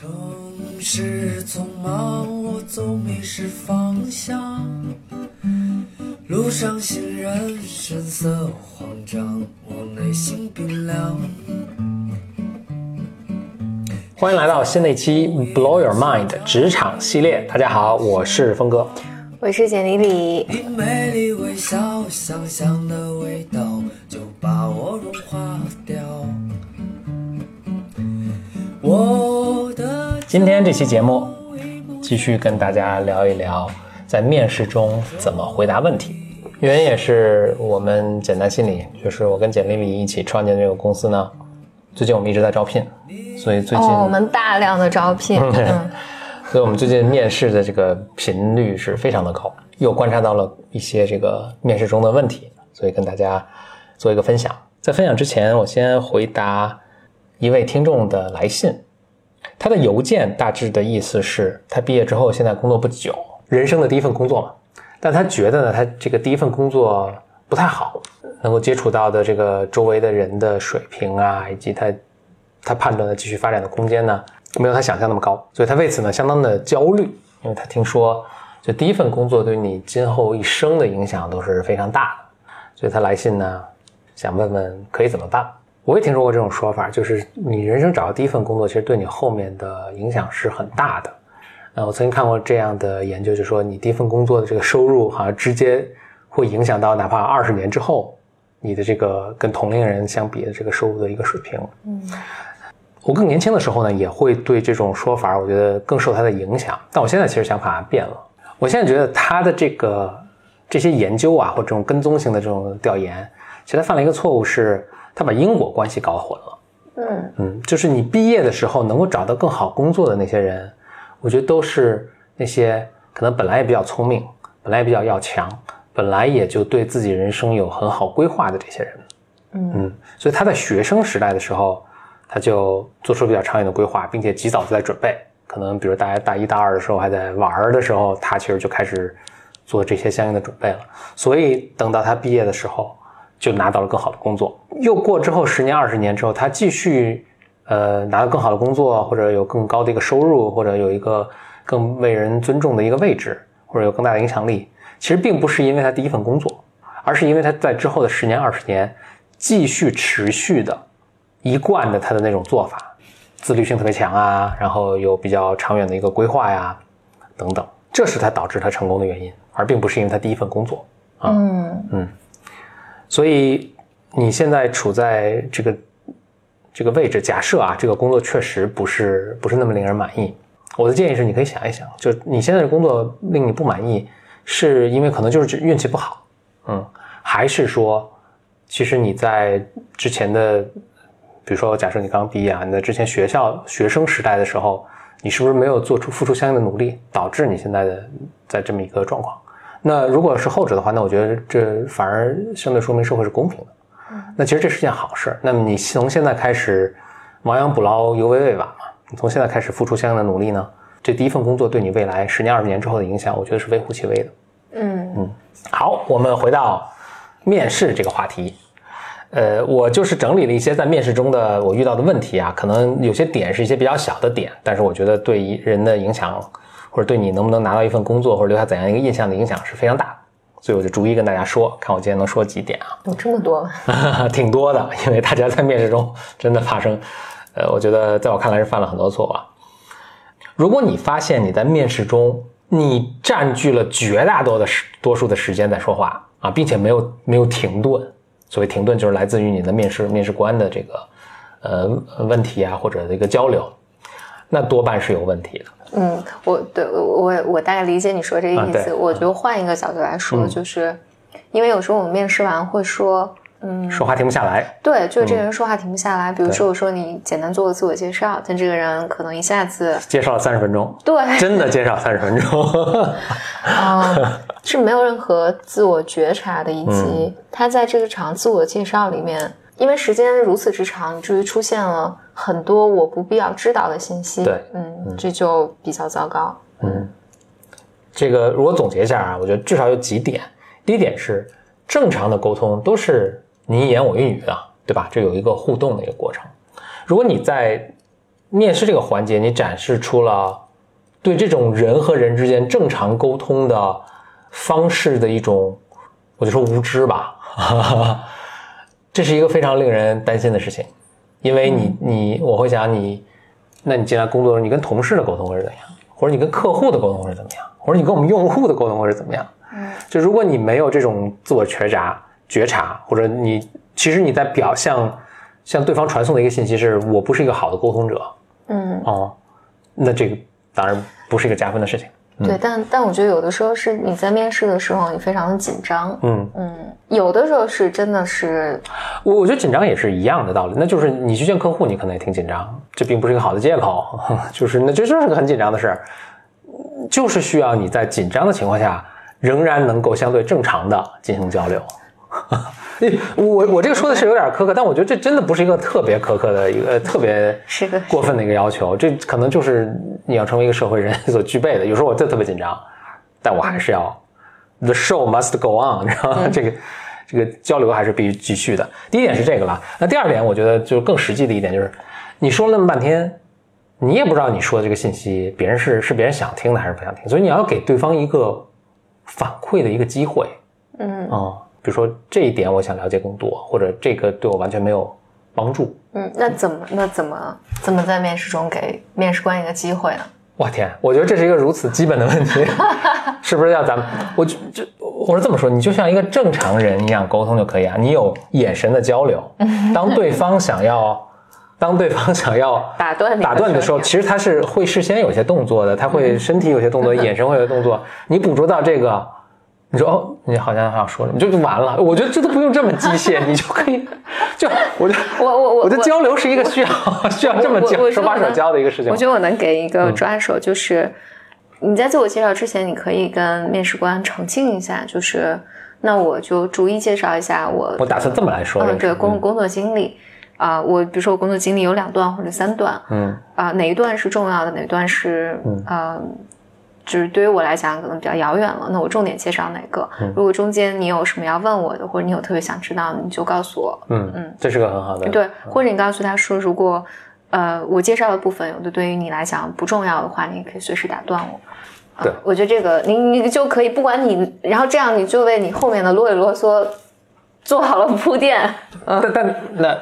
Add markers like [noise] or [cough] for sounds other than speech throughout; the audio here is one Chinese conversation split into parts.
城市匆忙，我总迷失方向。路上行人神色慌张，我内心冰凉。欢迎来到新的一期《Blow Your Mind》职场系列。大家好，我是峰哥。我是简丽丽。你美丽微笑，的今天这期节目继续跟大家聊一聊在面试中怎么回答问题。原因也是我们简单心理，就是我跟简丽丽一起创建这个公司呢。最近我们一直在招聘，所以最近、哦，我们大量的招聘。[laughs] 嗯，所以我们最近面试的这个频率是非常的高，又观察到了一些这个面试中的问题，所以跟大家做一个分享。在分享之前，我先回答一位听众的来信，他的邮件大致的意思是他毕业之后现在工作不久，人生的第一份工作嘛，但他觉得呢，他这个第一份工作不太好，能够接触到的这个周围的人的水平啊，以及他他判断的继续发展的空间呢，没有他想象那么高，所以他为此呢相当的焦虑，因为他听说就第一份工作对你今后一生的影响都是非常大的，所以他来信呢想问问可以怎么办。我也听说过这种说法，就是你人生找到第一份工作，其实对你后面的影响是很大的。呃，我曾经看过这样的研究，就说你第一份工作的这个收入好像直接会影响到哪怕二十年之后你的这个跟同龄人相比的这个收入的一个水平。嗯，我更年轻的时候呢，也会对这种说法，我觉得更受它的影响。但我现在其实想法变了，我现在觉得他的这个这些研究啊，或这种跟踪性的这种调研，其实他犯了一个错误，是他把因果关系搞混了。嗯嗯，就是你毕业的时候能够找到更好工作的那些人，我觉得都是那些可能本来也比较聪明，本来也比较要强，本来也就对自己人生有很好规划的这些人。嗯嗯，所以他在学生时代的时候，他就做出比较长远的规划，并且及早就在准备。可能比如大家大一大二的时候还在玩儿的时候，他其实就开始做这些相应的准备了。所以等到他毕业的时候，就拿到了更好的工作。又过之后十年二十年之后，他继续呃拿到更好的工作，或者有更高的一个收入，或者有一个更为人尊重的一个位置，或者有更大的影响力。其实并不是因为他第一份工作，而是因为他在之后的十年二十年。继续持续的一贯的他的那种做法，自律性特别强啊，然后有比较长远的一个规划呀，等等，这是他导致他成功的原因，而并不是因为他第一份工作啊。嗯嗯，所以你现在处在这个这个位置，假设啊，这个工作确实不是不是那么令人满意，我的建议是，你可以想一想，就你现在的工作令你不满意，是因为可能就是运气不好，嗯，还是说？其实你在之前的，比如说，假设你刚毕业啊，你在之前学校学生时代的时候，你是不是没有做出付出相应的努力，导致你现在的在这么一个状况？那如果是后者的话，那我觉得这反而相对说明社会是公平的。那其实这是件好事。那么你从现在开始亡羊补牢，犹未未晚嘛。你从现在开始付出相应的努力呢，这第一份工作对你未来十年、二十年之后的影响，我觉得是微乎其微的。嗯嗯，好，我们回到。面试这个话题，呃，我就是整理了一些在面试中的我遇到的问题啊，可能有些点是一些比较小的点，但是我觉得对人的影响，或者对你能不能拿到一份工作或者留下怎样一个印象的影响是非常大的，所以我就逐一跟大家说，看我今天能说几点啊？有这么多吗？[laughs] 挺多的，因为大家在面试中真的发生，呃，我觉得在我看来是犯了很多错误啊。如果你发现你在面试中你占据了绝大多的时多数的时间在说话。啊，并且没有没有停顿，所谓停顿就是来自于你的面试面试官的这个呃问题啊，或者这个交流，那多半是有问题的。嗯，我对我我大概理解你说这个意思，啊、我就换一个角度来说，嗯、就是因为有时候我们面试完会说。嗯，说话停不下来。对，就是这个人说话停不下来。嗯、比如说，我说你简单做个自我介绍，但这个人可能一下子介绍了三十分钟。对，真的介绍三十分钟。[laughs] 啊、嗯，是没有任何自我觉察的，以及嗯他在这个场自我介绍里面，因为时间如此之长，以至于出现了很多我不必要知道的信息。对，嗯，这就比较糟糕。嗯，这个如果总结一下啊，我觉得至少有几点。第一点是，正常的沟通都是你一言我一语的，对吧？这有一个互动的一个过程。如果你在面试这个环节，你展示出了对这种人和人之间正常沟通的方式的一种，我就说无知吧，[laughs] 这是一个非常令人担心的事情，因为你你我会想你，那你进来工作的时候，你跟同事的沟通会是怎样，或者你跟客户的沟通会是怎么样，或者你跟我们用户的沟通会是怎么样？嗯，就如果你没有这种自我觉察、觉察，或者你其实你在表象向对方传送的一个信息是我不是一个好的沟通者，嗯，哦，那这个当然不是一个加分的事情。对，但但我觉得有的时候是你在面试的时候，你非常的紧张，嗯，嗯，有的时候是真的是，我我觉得紧张也是一样的道理，那就是你去见客户，你可能也挺紧张，这并不是一个好的借口，[laughs] 就是那这就是个很紧张的事儿，就是需要你在紧张的情况下，仍然能够相对正常的进行交流。[laughs] 我我这个说的是有点苛刻，但我觉得这真的不是一个特别苛刻的一个特别过分的一个要求，这可能就是你要成为一个社会人所具备的。有时候我真的特别紧张，但我还是要 the show must go on，你知道吗？这个这个交流还是必须继续的。第一点是这个了，那第二点我觉得就更实际的一点就是，你说了那么半天，你也不知道你说的这个信息别人是是别人想听的还是不想听，所以你要给对方一个反馈的一个机会。嗯啊、比如说这一点我想了解更多，或者这个对我完全没有帮助。嗯，那怎么那怎么怎么在面试中给面试官一个机会呢？[laughs] 我天，我觉得这是一个如此基本的问题，[laughs] 是不是要咱们？我就就我是这么说，你就像一个正常人一样沟通就可以啊。你有眼神的交流，[laughs] 当对方想要，当对方想要打断你打断你的时候，其实他是会事先有些动作的，他会身体有些动作，眼神会有动作，你捕捉到这个。你说哦，你好像还要说了，你就就完了。我觉得这都不用这么机械，你就可以，就我觉得我我我我觉得交流是一个需要需要这么教我我手把手教的一个事情。我觉得我能给一个抓手，就是、你在自我介绍之前，你可以跟面试官澄清一下，就是那我就逐一介绍一下我我打算这么来说嗯，对个工工作经历啊、我比如说我工作经历有两段或者三段嗯啊、哪一段是重要的，哪一段是呃就是对于我来讲可能比较遥远了，那我重点介绍哪个？嗯如果中间你有什么要问我的，或者你有特别想知道，你就告诉我。嗯嗯，这是个很好的对，或者你告诉他说，如果呃我介绍的部分有的对于你来讲不重要的话，你也可以随时打断我。啊对我觉得这个你你就可以，不管你，然后这样你就为你后面的啰里啰嗦做好了铺垫。但但那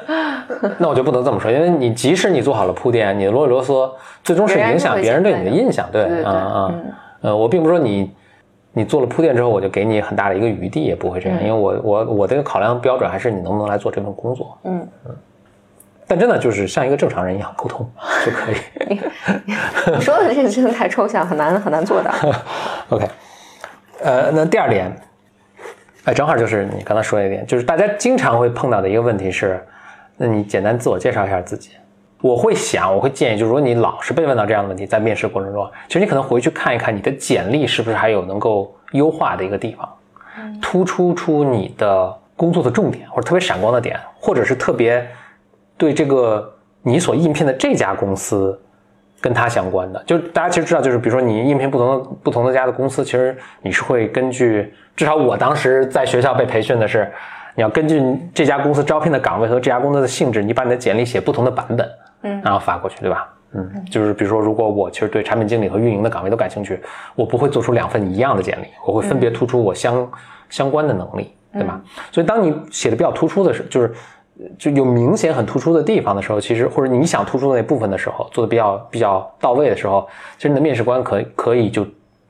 那我就不能这么说，因为你即使你做好了铺垫，你的啰里啰嗦，最终是影响别人对你的印象，对啊啊嗯，呃，我并不是说你你做了铺垫之后，我就给你很大的一个余地，也不会这样，嗯因为我我我的考量标准还是你能不能来做这份工作，嗯，但真的就是像一个正常人一样沟通就可以。[laughs] 你说的这个真的太抽象，很难很难做到。[laughs] OK，呃，那第二点，哎，正好就是你刚才说的一点，就是大家经常会碰到的一个问题是，那你简单自我介绍一下自己。我会想，我会建议，就是如果你老是被问到这样的问题，在面试过程中，其实你可能回去看一看你的简历是不是还有能够优化的一个地方，突出出你的工作的重点或者特别闪光的点，或者是特别对这个你所应聘的这家公司跟它相关的。就是大家其实知道，就是比如说你应聘不同的不同的家的公司，其实你是会根据，至少我当时在学校被培训的是，你要根据这家公司招聘的岗位和这家公司的性质，你把你的简历写不同的版本，嗯然后发过去，对吧？嗯，就是比如说，如果我其实对产品经理和运营的岗位都感兴趣，我不会做出两份一样的简历，我会分别突出我相、相关的能力，对吧？所以当你写的比较突出的时候，就是就有明显很突出的地方的时候，其实或者你想突出的那部分的时候，做的比较比较到位的时候，其实你的面试官可以可以就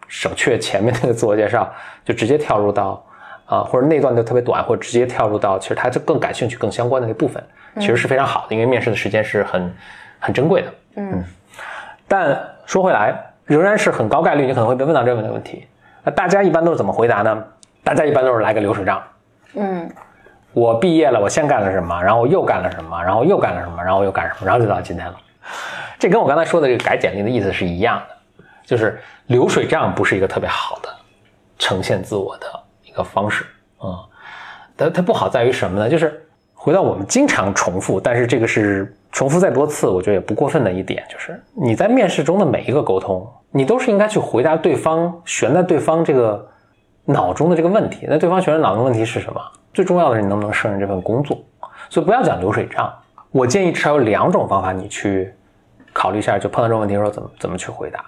省却前面那个自我介绍，就直接跳入到啊、或者那段就特别短，或者直接跳入到其实他就更感兴趣、更相关的那部分，其实是非常好的，因为面试的时间是很很珍贵的。嗯但说回来，仍然是很高概率你可能会被问到这样的问题。那大家一般都是怎么回答呢？大家一般都是来个流水账。嗯我毕业了，我先干了什么，然后又干了什么，然后又干了什么，然后又干什么，然后就到今天了。这跟我刚才说的这个改简历的意思是一样的，就是流水账不是一个特别好的呈现自我的一个方式啊、嗯。它它不好在于什么呢？就是回到我们经常重复，但是这个是重复再多次，我觉得也不过分的一点，就是你在面试中的每一个沟通，你都是应该去回答对方悬在对方这个脑中的这个问题。那对方悬在脑中的问题是什么？最重要的是你能不能胜任这份工作。所以不要讲流水账，我建议至少有两种方法你去考虑一下，就碰到这种问题的时候怎么怎么去回答。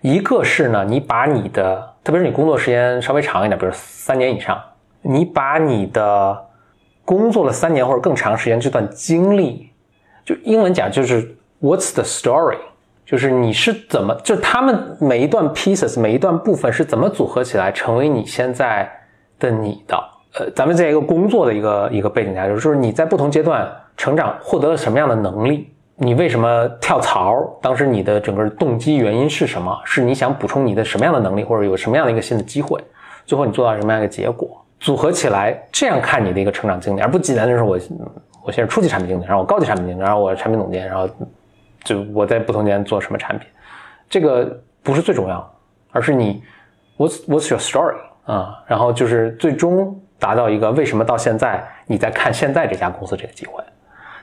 一个是呢，你把你的，特别是你工作时间稍微长一点，比如三年以上，你把你的工作了三年或者更长时间这段经历，就英文讲就是 What's the story？就是你是怎么，就他们每一段 pieces，每一段部分是怎么组合起来成为你现在的你的？呃，咱们在一个工作的一个一个背景下，就是你在不同阶段成长，获得了什么样的能力？你为什么跳槽？当时你的整个动机原因是什么？是你想补充你的什么样的能力，或者有什么样的一个新的机会？最后你做到什么样一个结果？组合起来这样看你的一个成长经历，而不简单的是我我现在初级产品经理，然后我高级产品经理，然后我产品总监，然后就我在不同间做什么产品，这个不是最重要，而是你 what's what's your story 啊？然后就是最终。达到一个为什么到现在你在看现在这家公司这个机会，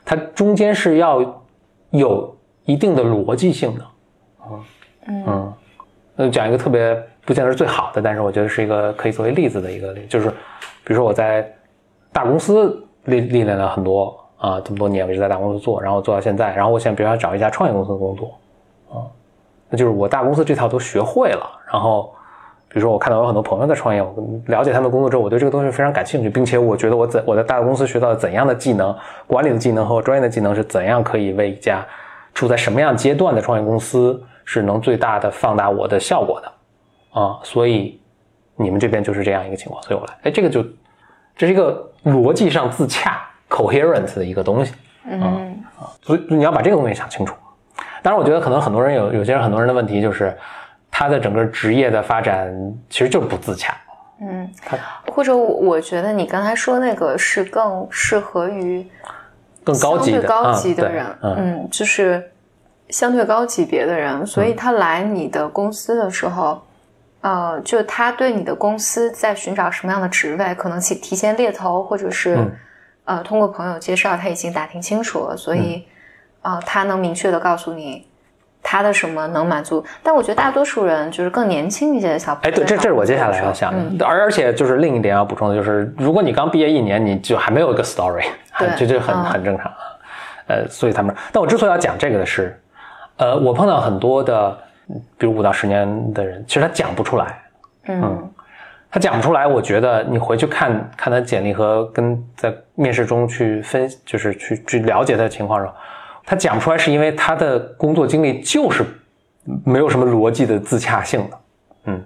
它中间是要有一定的逻辑性的，嗯嗯，那讲一个特别不见得是最好的，但是我觉得是一个可以作为例子的一个例，就是比如说我在大公司历历练了很多啊，这么多年我一直在大公司做，然后做到现在，然后我想比如要找一家创业公司的工作，啊，那就是我大公司这套都学会了，然后。比如说，我看到有很多朋友在创业，我了解他们的工作之后，我对这个东西非常感兴趣，并且我觉得我在我在大公司学到了怎样的技能，管理的技能和专业的技能是怎样可以为一家处在什么样阶段的创业公司是能最大的放大我的效果的啊，所以你们这边就是这样一个情况，所以我来，哎，这个就这是一个逻辑上自洽 coherence 的一个东西，嗯啊，所以你要把这个东西想清楚。当然，我觉得可能很多人有有些人很多人的问题就是。他的整个职业的发展其实就是不自洽，嗯，或者我觉得你刚才说那个是更适合于更高级的高级的人，嗯，就是相对高级别的人，所以他来你的公司的时候，呃，就他对你的公司在寻找什么样的职位，可能提提前猎头，或者是呃通过朋友介绍，他已经打听清楚了，所以呃，他能明确的告诉你。他的什么能满足？但我觉得大多数人就是更年轻一些的小朋友。哎，对，这这是我接下来要想的。而而且就是另一点要补充的就是，如果你刚毕业一年，你就还没有一个 story，[laughs] 这这很很正常啊。呃，所以他们，但我之所以要讲这个的是，呃，我碰到很多的，比如五到十年的人，其实他讲不出来。嗯，他讲不出来。我觉得你回去看看他简历和跟在面试中去分，就是去去了解他的情况时候。他讲不出来，是因为他的工作经历就是没有什么逻辑的自洽性的，嗯，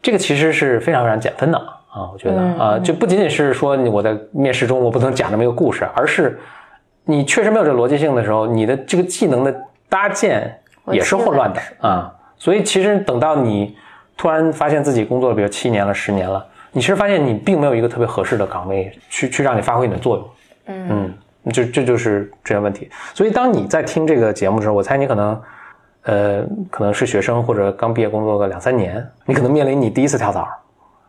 这个其实是非常非常减分的啊，我觉得啊，就不仅仅是说我在面试中我不能讲这么一个故事，而是你确实没有这个逻辑性的时候，你的这个技能的搭建也是混乱的啊，所以其实等到你突然发现自己工作了，比如七年了、十年了，你其实发现你并没有一个特别合适的岗位去去让你发挥你的作用，嗯。就这就是这些问题，所以当你在听这个节目的时候，我猜你可能，呃，可能是学生或者刚毕业工作个两三年，你可能面临你第一次跳槽，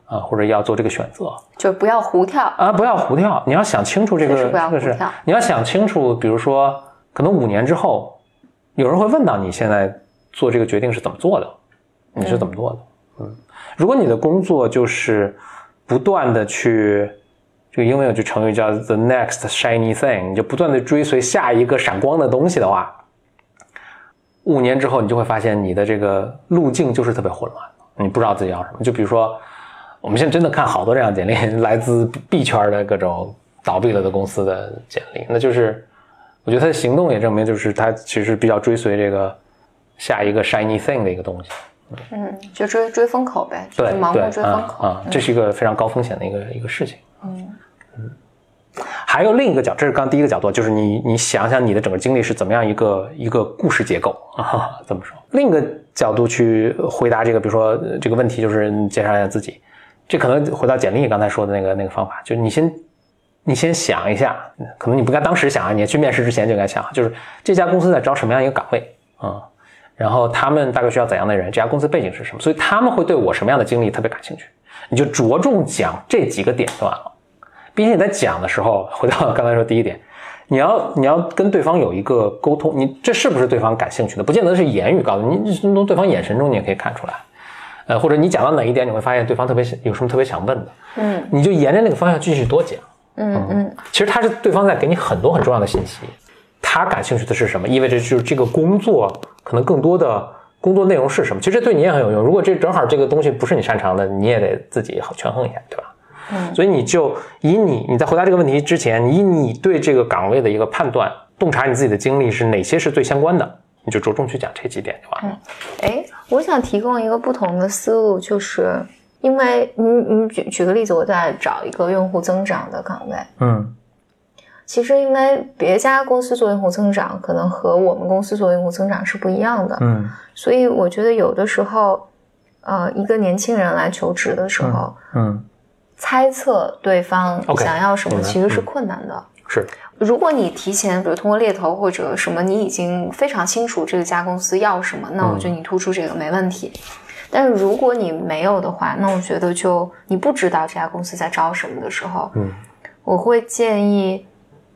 啊，或者要做这个选择，就不要胡跳啊，不要胡跳，你要想清楚这个，不要胡跳，你要想清楚，比如说，可能五年之后，有人会问到你现在做这个决定是怎么做的，你是怎么做的？嗯，如果你的工作就是不断的去。这个英文有句成语叫 “the next shiny thing”，你就不断的追随下一个闪光的东西的话，五年之后你就会发现你的这个路径就是特别混乱，你不知道自己要什么。就比如说，我们现在真的看好多这样简历，来自币圈的各种倒闭了的公司的简历，那就是我觉得他的行动也证明，就是他其实比较追随这个下一个 shiny thing 的一个东西。嗯，就追追风口呗，对，盲目追风口啊，这是一个非常高风险的一个一个事情。嗯嗯，还有另一个角，这是刚第一个角度，就是你你想想你的整个经历是怎么样一个一个故事结构 [laughs] 啊？怎么说？另一个角度去回答这个，比如说这个问题，就是你介绍一下自己。这可能回到简历刚才说的那个那个方法，就是你先你先想一下，可能你不该当时想啊，你去面试之前就该想，就是这家公司在招什么样一个岗位啊？然后他们大概需要怎样的人？这家公司背景是什么？所以他们会对我什么样的经历特别感兴趣？你就着重讲这几个点段了，并且你在讲的时候，回到刚才说第一点，你要你要跟对方有一个沟通，你这是不是对方感兴趣的？不见得是言语告诉你，从对方眼神中你也可以看出来，呃，或者你讲到哪一点，你会发现对方特别有什么特别想问的，嗯，你就沿着那个方向继续多讲，嗯嗯，其实他是对方在给你很多很重要的信息。他感兴趣的是什么，意味着就是这个工作可能更多的工作内容是什么。其实这对你也很有用。如果这正好这个东西不是你擅长的，你也得自己好权衡一下，对吧？嗯，所以你就以你你在回答这个问题之前，以你对这个岗位的一个判断，洞察你自己的经历是哪些是最相关的，你就着重去讲这几点就完了。哎，我想提供一个不同的思路，就是因为你你举举个例子，我在找一个用户增长的岗位，嗯。其实因为别家公司做用户增长，可能和我们公司做用户增长是不一样的，嗯。所以我觉得有的时候，呃，一个年轻人来求职的时候，嗯，猜测对方想要什么其实是困难的。是如果你提前，比如通过猎头或者什么，你已经非常清楚这家公司要什么，那我觉得你突出这个没问题。但是如果你没有的话，那我觉得就你不知道这家公司在招什么的时候，嗯我会建议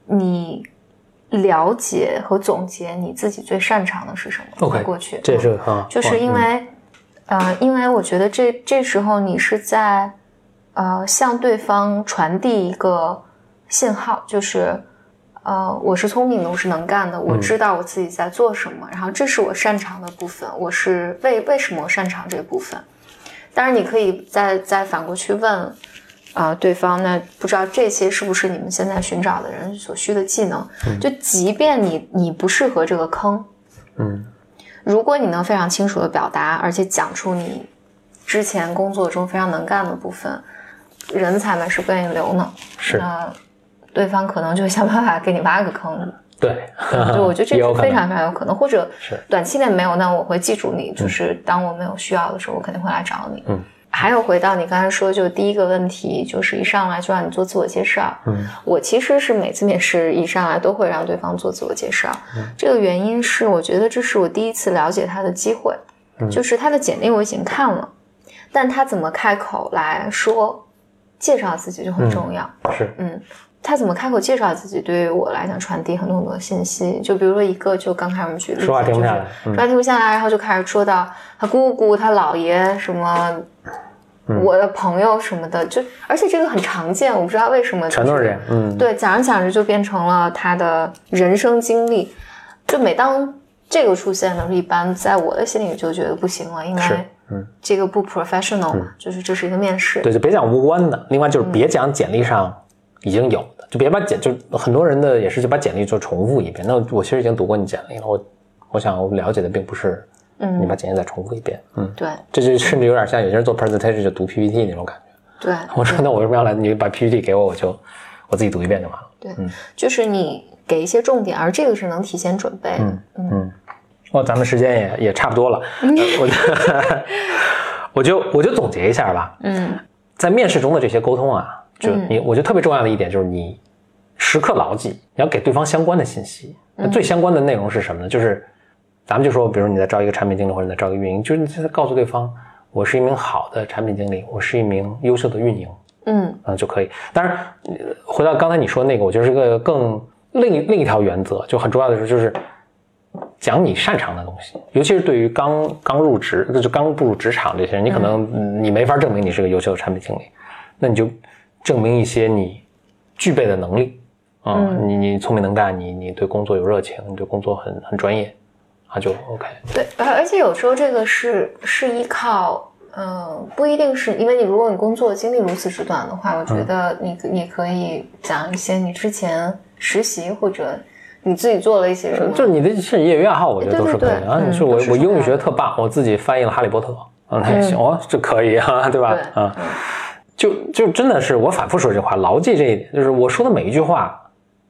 你了解和总结你自己最擅长的是什么。OK，在过去这是个很好，就是因为，呃，因为我觉得这这时候你是在，呃，向对方传递一个信号，就是，呃，我是聪明的，我是能干的，我知道我自己在做什么，然后这是我擅长的部分，我是为为什么我擅长这部分。当然，你可以再再反过去问，啊、对方那不知道这些是不是你们现在寻找的人所需的技能？就即便你你不适合这个坑，嗯如果你能非常清楚的表达，而且讲出你之前工作中非常能干的部分，人才们是不愿意留呢。是那对方可能就想办法给你挖个坑。对，[laughs] 就，我觉得这是非常非常有可能，或者是短期内没有，那我会记住你，就是当我没有需要的时候，我肯定会来找你。嗯。还有回到你刚才说，就第一个问题，就是一上来就让你做自我介绍。嗯，我其实是每次面试一上来都会让对方做自我介绍。嗯这个原因是，我觉得这是我第一次了解他的机会，嗯就是他的简历我已经看了，但他怎么开口来说介绍自己就很重要。是嗯，他怎么开口介绍自己，对于我来讲传递很多很多信息。就比如说一个，就刚开始我们举例子，说话停不下来就是嗯说话停不下来，然后就开始说到他姑姑、他姥爷什么。嗯我的朋友什么的，就而且这个很常见，我不知道为什么、全都是这样，嗯，对，讲着讲着就变成了他的人生经历。就每当这个出现的时候，一般在我的心里就觉得不行了，因是为嗯这个不 professional 嘛，就是这是一个面试。对，就别讲无关的。另外就是别讲简历上已经有的，就别把简就很多人的也是就把简历做重复一遍。那我其实已经读过你简历了，我我想我了解的并不是嗯你把简历再重复一遍，嗯，对这就甚至有点像有些人做 presentation 就读 PPT 那种感觉。对，我说那我为什么要来？你把 PPT 给我，我就我自己读一遍就完了。对，就是你给一些重点，而这个是能提前准备的。嗯嗯，哦，咱们时间也也差不多了，呃我就 [laughs] 我就我就总结一下吧。嗯在面试中的这些沟通啊，就嗯你，我觉得特别重要的一点就是你时刻牢记，你要给对方相关的信息。那最相关的内容是什么呢？就是咱们就说，比如你在招一个产品经理或者你在招一个运营，就是你在告诉对方，我是一名好的产品经理，我是一名优秀的运营，嗯嗯就可以。当然，呃回到刚才你说那个，我觉得是个更另另一条原则，就很重要的是就是讲你擅长的东西，尤其是对于刚刚入职，那就刚步入职场这些人，你可能嗯。你没法证明你是个优秀的产品经理，那你就证明一些你具备的能力啊、嗯。你你聪明能干，你你对工作有热情，你对工作很很专业，啊就 OK。对，而而且有时候这个是是依靠，嗯、不一定是因为你如果你工作经历如此之短的话，我觉得你你可以讲一些你之前实习或者你自己做了一些什么，就是你的是业余爱好，我觉得都是可以的。说我我英语学得特棒，我自己翻译了《哈利波特》，啊，那也行，哦，这可以啊，对吧？啊，就就真的是我反复说这话，牢记这一点，就是我说的每一句话，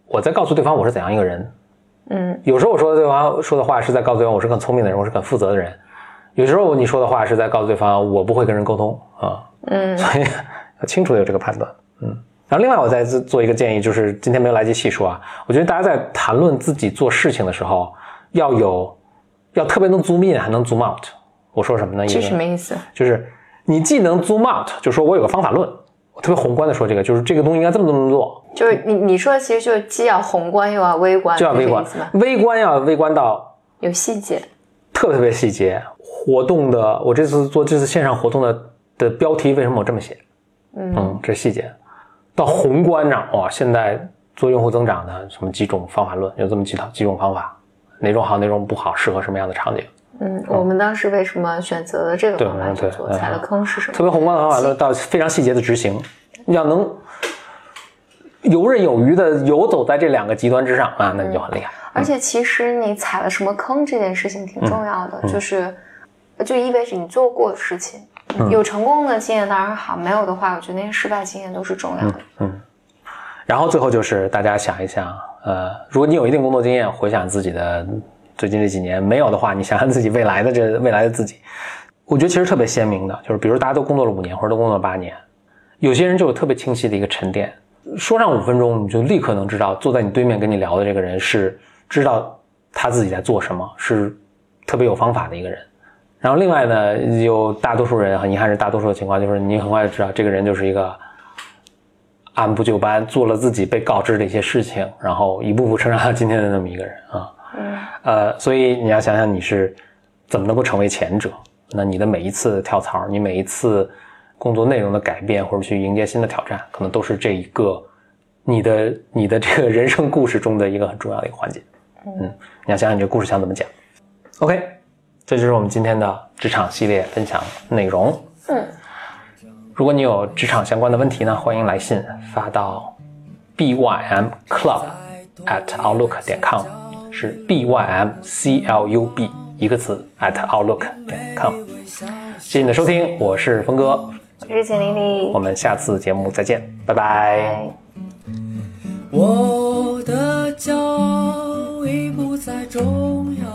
我在告诉对方我是怎样一个人。嗯有时候我说的对方说的话是在告诉对方我是个很聪明的人，我是个很负责的人。有时候你说的话是在告诉对方我不会跟人沟通啊，嗯所以要清楚的有这个判断。嗯，然后另外我再做做一个建议，就是今天没有来及细说啊，我觉得大家在谈论自己做事情的时候，要有要特别能 zoom in，还能 zoom out。我说什么呢？这一个什么意思？就是你既能 zoom out，就说我有个方法论，我特别宏观的说这个，就是这个东西应该这么这么做，就是你你说的其实就是既要宏观又要微观，就要微观微观要微观到有细节，特别特别细节。活动的，我这次做这次线上活动的的标题为什么我这么写？嗯嗯，这是细节。到宏观上，哇，现在做用户增长的什么几种方法论，有这么几套几种方法，哪种好哪种不好，适合什么样的场景。嗯，我们当时为什么选择了这个方法去做？踩的坑是什么？特别宏观的方法论到非常细节的执行，要能游刃有余的游走在这两个极端之上啊，那你就很厉害。而且其实你踩了什么坑这件事情挺重要的，就是就意味着你做过的事情，有成功的经验当然好，没有的话，我觉得那些失败经验都是重要的。嗯。然后最后就是大家想一想，呃，如果你有一定工作经验，回想自己的最近这几年；没有的话，你想想自己未来的这未来的自己。我觉得其实特别鲜明的，就是比如大家都工作了五年或者都工作了八年，有些人就有特别清晰的一个沉淀，说上五分钟你就立刻能知道坐在你对面跟你聊的这个人是知道他自己在做什么，是特别有方法的一个人。然后另外呢，有大多数人很遗憾是大多数的情况就是你很快就知道这个人就是一个。按部就班做了自己被告知的一些事情，然后一步步成长到今天的那么一个人啊，嗯，呃，所以你要想想你是怎么能够成为前者？那你的每一次跳槽，你每一次工作内容的改变，或者去迎接新的挑战，可能都是这一个你的你的这个人生故事中的一个很重要的一个环节。嗯，你要想想你这故事想怎么讲。OK，这就是我们今天的职场系列分享内容。嗯。如果你有职场相关的问题呢，欢迎来信发到 bym club at outlook 点 com，是 bym c l u b 一个词 at outlook 点 com。谢谢你的收听，我是峰哥，我是简丽丽，我们下次节目再见，拜拜。我的骄傲已不再重要，